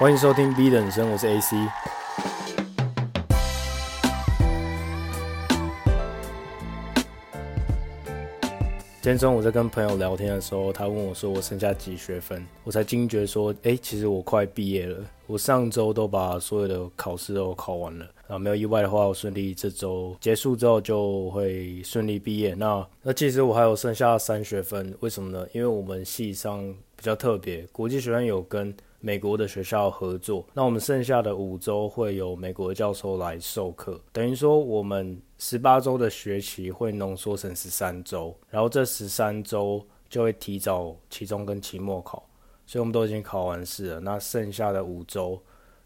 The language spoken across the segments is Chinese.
欢迎收听 B 的人生，我是 AC。今天中午在跟朋友聊天的时候，他问我说：“我剩下几学分？”我才惊觉说：“哎，其实我快毕业了。我上周都把所有的考试都考完了。啊，没有意外的话，我顺利这周结束之后就会顺利毕业。那那其实我还有剩下三学分，为什么呢？因为我们系上比较特别，国际学院有跟。美国的学校合作，那我们剩下的五周会有美国的教授来授课，等于说我们十八周的学期会浓缩成十三周，然后这十三周就会提早期中跟期末考，所以我们都已经考完试了。那剩下的五周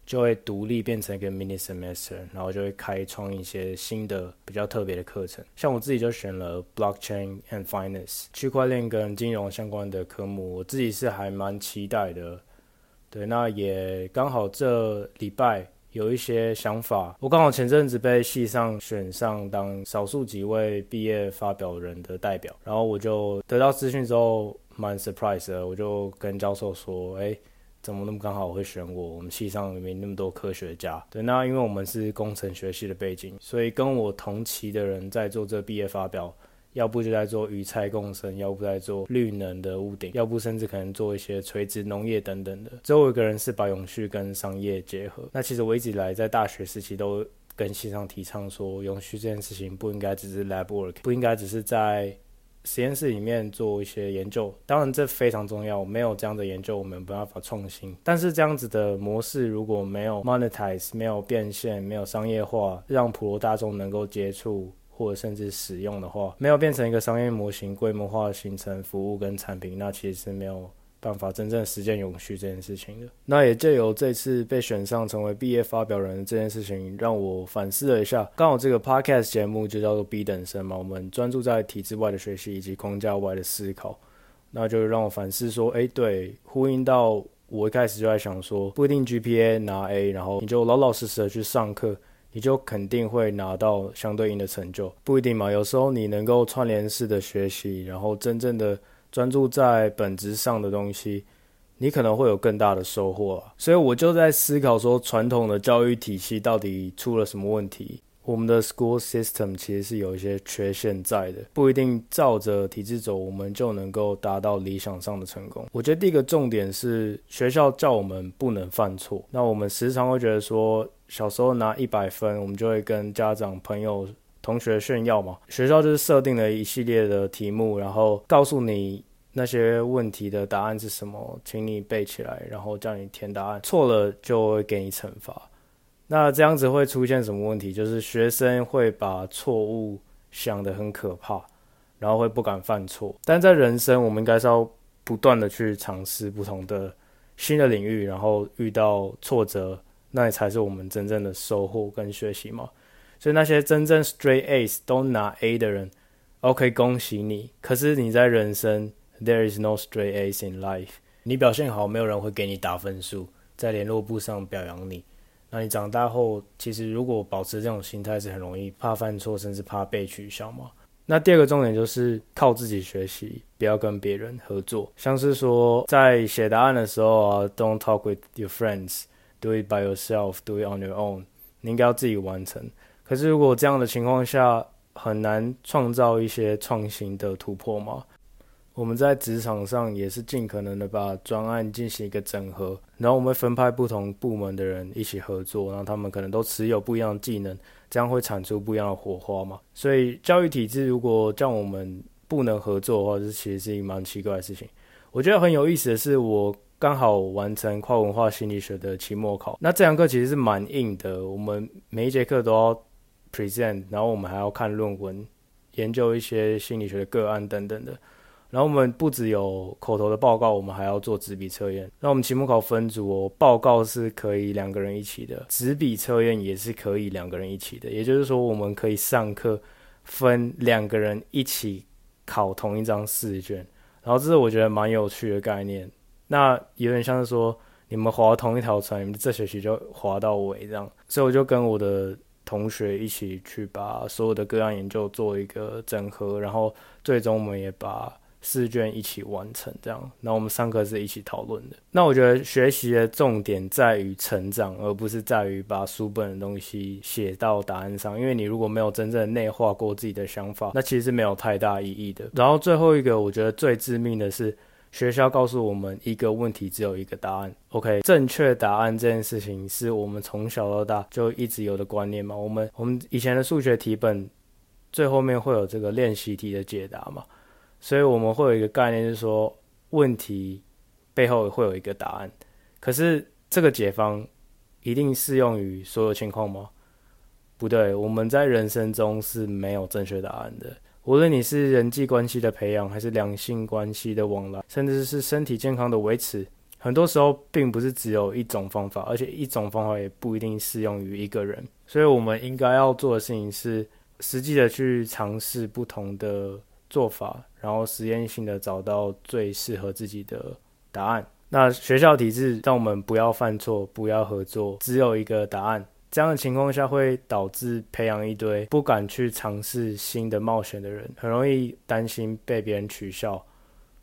就会独立变成一个 mini semester，然后就会开创一些新的比较特别的课程。像我自己就选了 blockchain and finance 区块链跟金融相关的科目，我自己是还蛮期待的。对，那也刚好这礼拜有一些想法。我刚好前阵子被系上选上当少数几位毕业发表人的代表，然后我就得到资讯之后蛮 surprise 的，我就跟教授说：“哎，怎么那么刚好会选我？我们系上没那么多科学家。”对，那因为我们是工程学系的背景，所以跟我同期的人在做这毕业发表。要不就在做鱼菜共生，要不在做绿能的屋顶，要不甚至可能做一些垂直农业等等的。最后一个人是把永续跟商业结合。那其实我一直以来在大学时期都跟系上提倡说，永续这件事情不应该只是 lab work，不应该只是在实验室里面做一些研究。当然这非常重要，没有这样的研究，我们没办法创新。但是这样子的模式如果没有 monetize，没有变现，没有商业化，让普罗大众能够接触。或者甚至使用的话，没有变成一个商业模型，规模化形成服务跟产品，那其实是没有办法真正实践永续这件事情的。那也借由这次被选上成为毕业发表人这件事情，让我反思了一下。刚好这个 podcast 节目就叫做 B 等生嘛，我们专注在体制外的学习以及框架外的思考，那就让我反思说，哎，对，呼应到我一开始就在想说，不一定 GPA 拿 A，然后你就老老实实的去上课。你就肯定会拿到相对应的成就，不一定嘛。有时候你能够串联式的学习，然后真正的专注在本质上的东西，你可能会有更大的收获啊。所以我就在思考说，传统的教育体系到底出了什么问题？我们的 school system 其实是有一些缺陷在的，不一定照着体制走，我们就能够达到理想上的成功。我觉得第一个重点是学校叫我们不能犯错，那我们时常会觉得说，小时候拿一百分，我们就会跟家长、朋友、同学炫耀嘛。学校就是设定了一系列的题目，然后告诉你那些问题的答案是什么，请你背起来，然后叫你填答案，错了就会给你惩罚。那这样子会出现什么问题？就是学生会把错误想得很可怕，然后会不敢犯错。但在人生，我们应该是要不断的去尝试不同的新的领域，然后遇到挫折，那也才是我们真正的收获跟学习嘛。所以那些真正 straight A's 都拿 A 的人，OK，恭喜你。可是你在人生，there is no straight A's in life。你表现好，没有人会给你打分数，在联络簿上表扬你。那你长大后，其实如果保持这种心态，是很容易怕犯错，甚至怕被取笑嘛。那第二个重点就是靠自己学习，不要跟别人合作。像是说，在写答案的时候啊，Don't talk with your friends, do it by yourself, do it on your own。你应该要自己完成。可是如果这样的情况下，很难创造一些创新的突破嘛。我们在职场上也是尽可能的把专案进行一个整合，然后我们会分派不同部门的人一起合作，然后他们可能都持有不一样的技能，这样会产出不一样的火花嘛。所以教育体制如果叫我们不能合作的话，这其实是一个蛮奇怪的事情。我觉得很有意思的是，我刚好完成跨文化心理学的期末考，那这堂课其实是蛮硬的，我们每一节课都要 present，然后我们还要看论文，研究一些心理学的个案等等的。然后我们不只有口头的报告，我们还要做纸笔测验。那我们期末考分组哦，报告是可以两个人一起的，纸笔测验也是可以两个人一起的。也就是说，我们可以上课分两个人一起考同一张试卷。然后这是我觉得蛮有趣的概念。那有点像是说，你们划同一条船，你们这学期就划到尾这样。所以我就跟我的同学一起去把所有的个案研究做一个整合，然后最终我们也把试卷一起完成，这样，那我们上课是一起讨论的。那我觉得学习的重点在于成长，而不是在于把书本的东西写到答案上。因为你如果没有真正内化过自己的想法，那其实是没有太大意义的。然后最后一个，我觉得最致命的是，学校告诉我们一个问题只有一个答案。OK，正确答案这件事情是我们从小到大就一直有的观念嘛。我们我们以前的数学题本最后面会有这个练习题的解答嘛。所以我们会有一个概念，就是说问题背后会有一个答案。可是这个解方一定适用于所有情况吗？不对，我们在人生中是没有正确答案的。无论你是人际关系的培养，还是两性关系的往来，甚至是身体健康的维持，很多时候并不是只有一种方法，而且一种方法也不一定适用于一个人。所以我们应该要做的事情是，实际的去尝试不同的做法。然后实验性的找到最适合自己的答案。那学校体制让我们不要犯错，不要合作，只有一个答案。这样的情况下会导致培养一堆不敢去尝试新的冒险的人，很容易担心被别人取笑。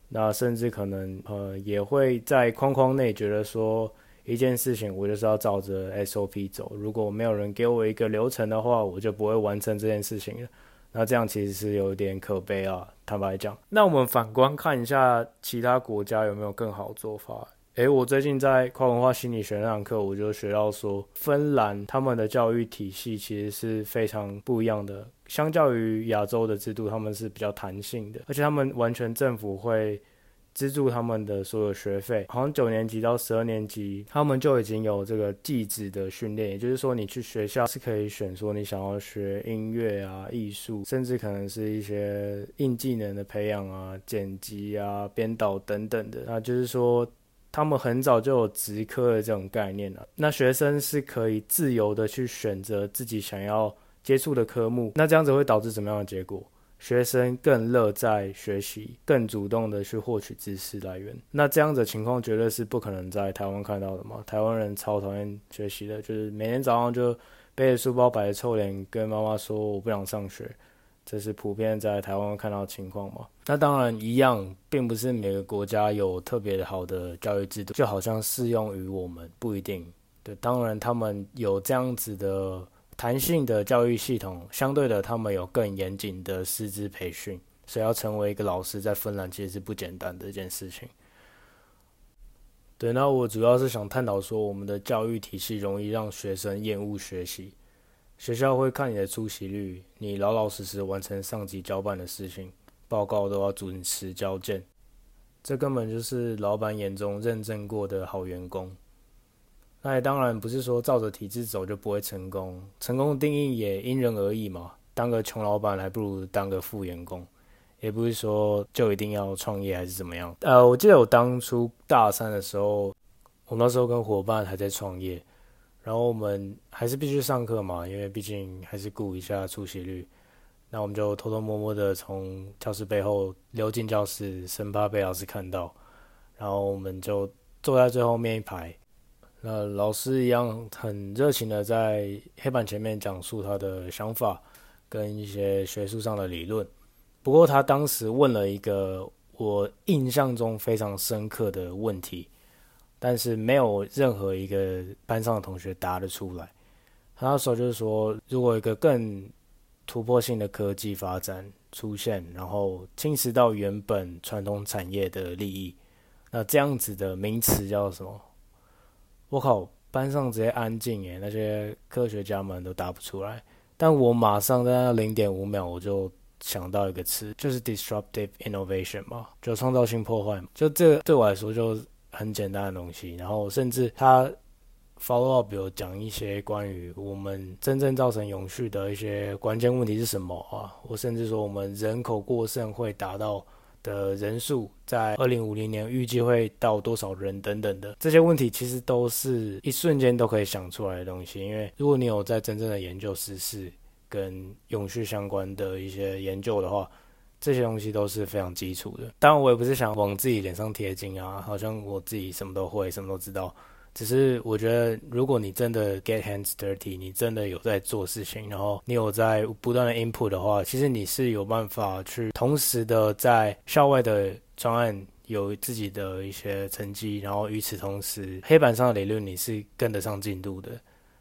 那甚至可能呃也会在框框内觉得说一件事情我就是要照着 SOP 走，如果没有人给我一个流程的话，我就不会完成这件事情了。那这样其实是有点可悲啊，坦白讲。那我们反观看一下其他国家有没有更好的做法？诶，我最近在跨文化心理学那堂课，我就学到说，芬兰他们的教育体系其实是非常不一样的，相较于亚洲的制度，他们是比较弹性的，而且他们完全政府会。资助他们的所有学费，好像九年级到十二年级，他们就已经有这个技职的训练，也就是说，你去学校是可以选说你想要学音乐啊、艺术，甚至可能是一些硬技能的培养啊、剪辑啊、编导等等的。那就是说，他们很早就有职科的这种概念了。那学生是可以自由的去选择自己想要接触的科目。那这样子会导致什么样的结果？学生更乐在学习，更主动的去获取知识来源。那这样子的情况绝对是不可能在台湾看到的嘛？台湾人超讨厌学习的，就是每天早上就背着书包摆着臭脸跟妈妈说我不想上学，这是普遍在台湾看到情况嘛？那当然一样，并不是每个国家有特别好的教育制度，就好像适用于我们不一定。对，当然他们有这样子的。弹性的教育系统，相对的，他们有更严谨的师资培训，所以要成为一个老师，在芬兰其实是不简单的一件事情。对，那我主要是想探讨说，我们的教育体系容易让学生厌恶学习。学校会看你的出席率，你老老实实完成上级交办的事情，报告都要准时交件，这根本就是老板眼中认证过的好员工。那也当然不是说照着体制走就不会成功，成功的定义也因人而异嘛。当个穷老板还不如当个富员工，也不是说就一定要创业还是怎么样。呃，我记得我当初大三的时候，我那时候跟伙伴还在创业，然后我们还是必须上课嘛，因为毕竟还是顾一下出席率。那我们就偷偷摸摸的从教室背后溜进教室，生怕被老师看到，然后我们就坐在最后面一排。那老师一样很热情的在黑板前面讲述他的想法跟一些学术上的理论。不过他当时问了一个我印象中非常深刻的问题，但是没有任何一个班上的同学答得出来。他那时候就是说，如果一个更突破性的科技发展出现，然后侵蚀到原本传统产业的利益，那这样子的名词叫什么？我靠，班上直接安静耶，那些科学家们都答不出来。但我马上在那零点五秒，我就想到一个词，就是 disruptive innovation 嘛，就创造性破坏嘛。就这对我来说就很简单的东西。然后甚至他 follow up 有讲一些关于我们真正造成永续的一些关键问题是什么啊？我甚至说我们人口过剩会达到。的人数在二零五零年预计会到多少人等等的这些问题，其实都是一瞬间都可以想出来的东西。因为如果你有在真正的研究时事跟永续相关的一些研究的话，这些东西都是非常基础的。当然，我也不是想往自己脸上贴金啊，好像我自己什么都会，什么都知道。只是我觉得，如果你真的 get hands dirty，你真的有在做事情，然后你有在不断的 input 的话，其实你是有办法去同时的在校外的专案有自己的一些成绩，然后与此同时，黑板上的理论你是跟得上进度的，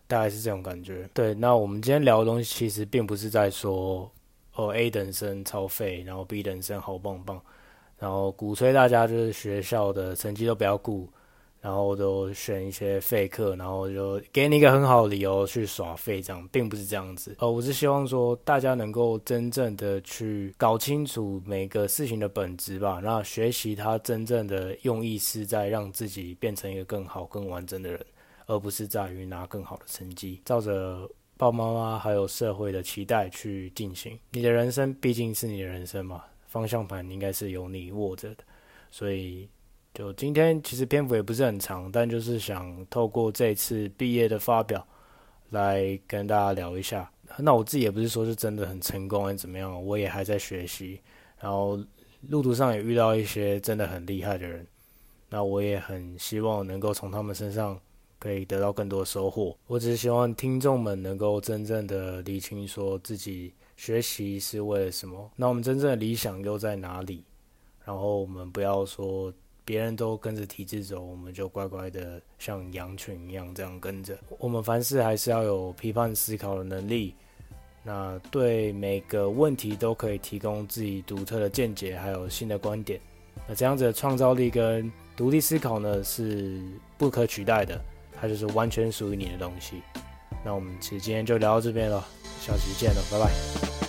大概是这种感觉。对，那我们今天聊的东西其实并不是在说哦 A 等生超废，然后 B 等生好棒棒，然后鼓吹大家就是学校的成绩都不要顾。然后都选一些废课，然后就给你一个很好的理由去耍废，这样并不是这样子。呃，我是希望说大家能够真正的去搞清楚每个事情的本质吧。那学习它真正的用意是在让自己变成一个更好、更完整的人，而不是在于拿更好的成绩，照着爸爸妈妈还有社会的期待去进行。你的人生毕竟是你的人生嘛，方向盘应该是由你握着的，所以。就今天其实篇幅也不是很长，但就是想透过这次毕业的发表来跟大家聊一下。那我自己也不是说是真的很成功还是怎么样，我也还在学习。然后路途上也遇到一些真的很厉害的人，那我也很希望能够从他们身上可以得到更多收获。我只是希望听众们能够真正的理清，说自己学习是为了什么，那我们真正的理想又在哪里？然后我们不要说。别人都跟着体制走，我们就乖乖的像羊群一样这样跟着。我们凡事还是要有批判思考的能力，那对每个问题都可以提供自己独特的见解，还有新的观点。那这样子的创造力跟独立思考呢，是不可取代的，它就是完全属于你的东西。那我们其实今天就聊到这边了，下期见了，拜拜。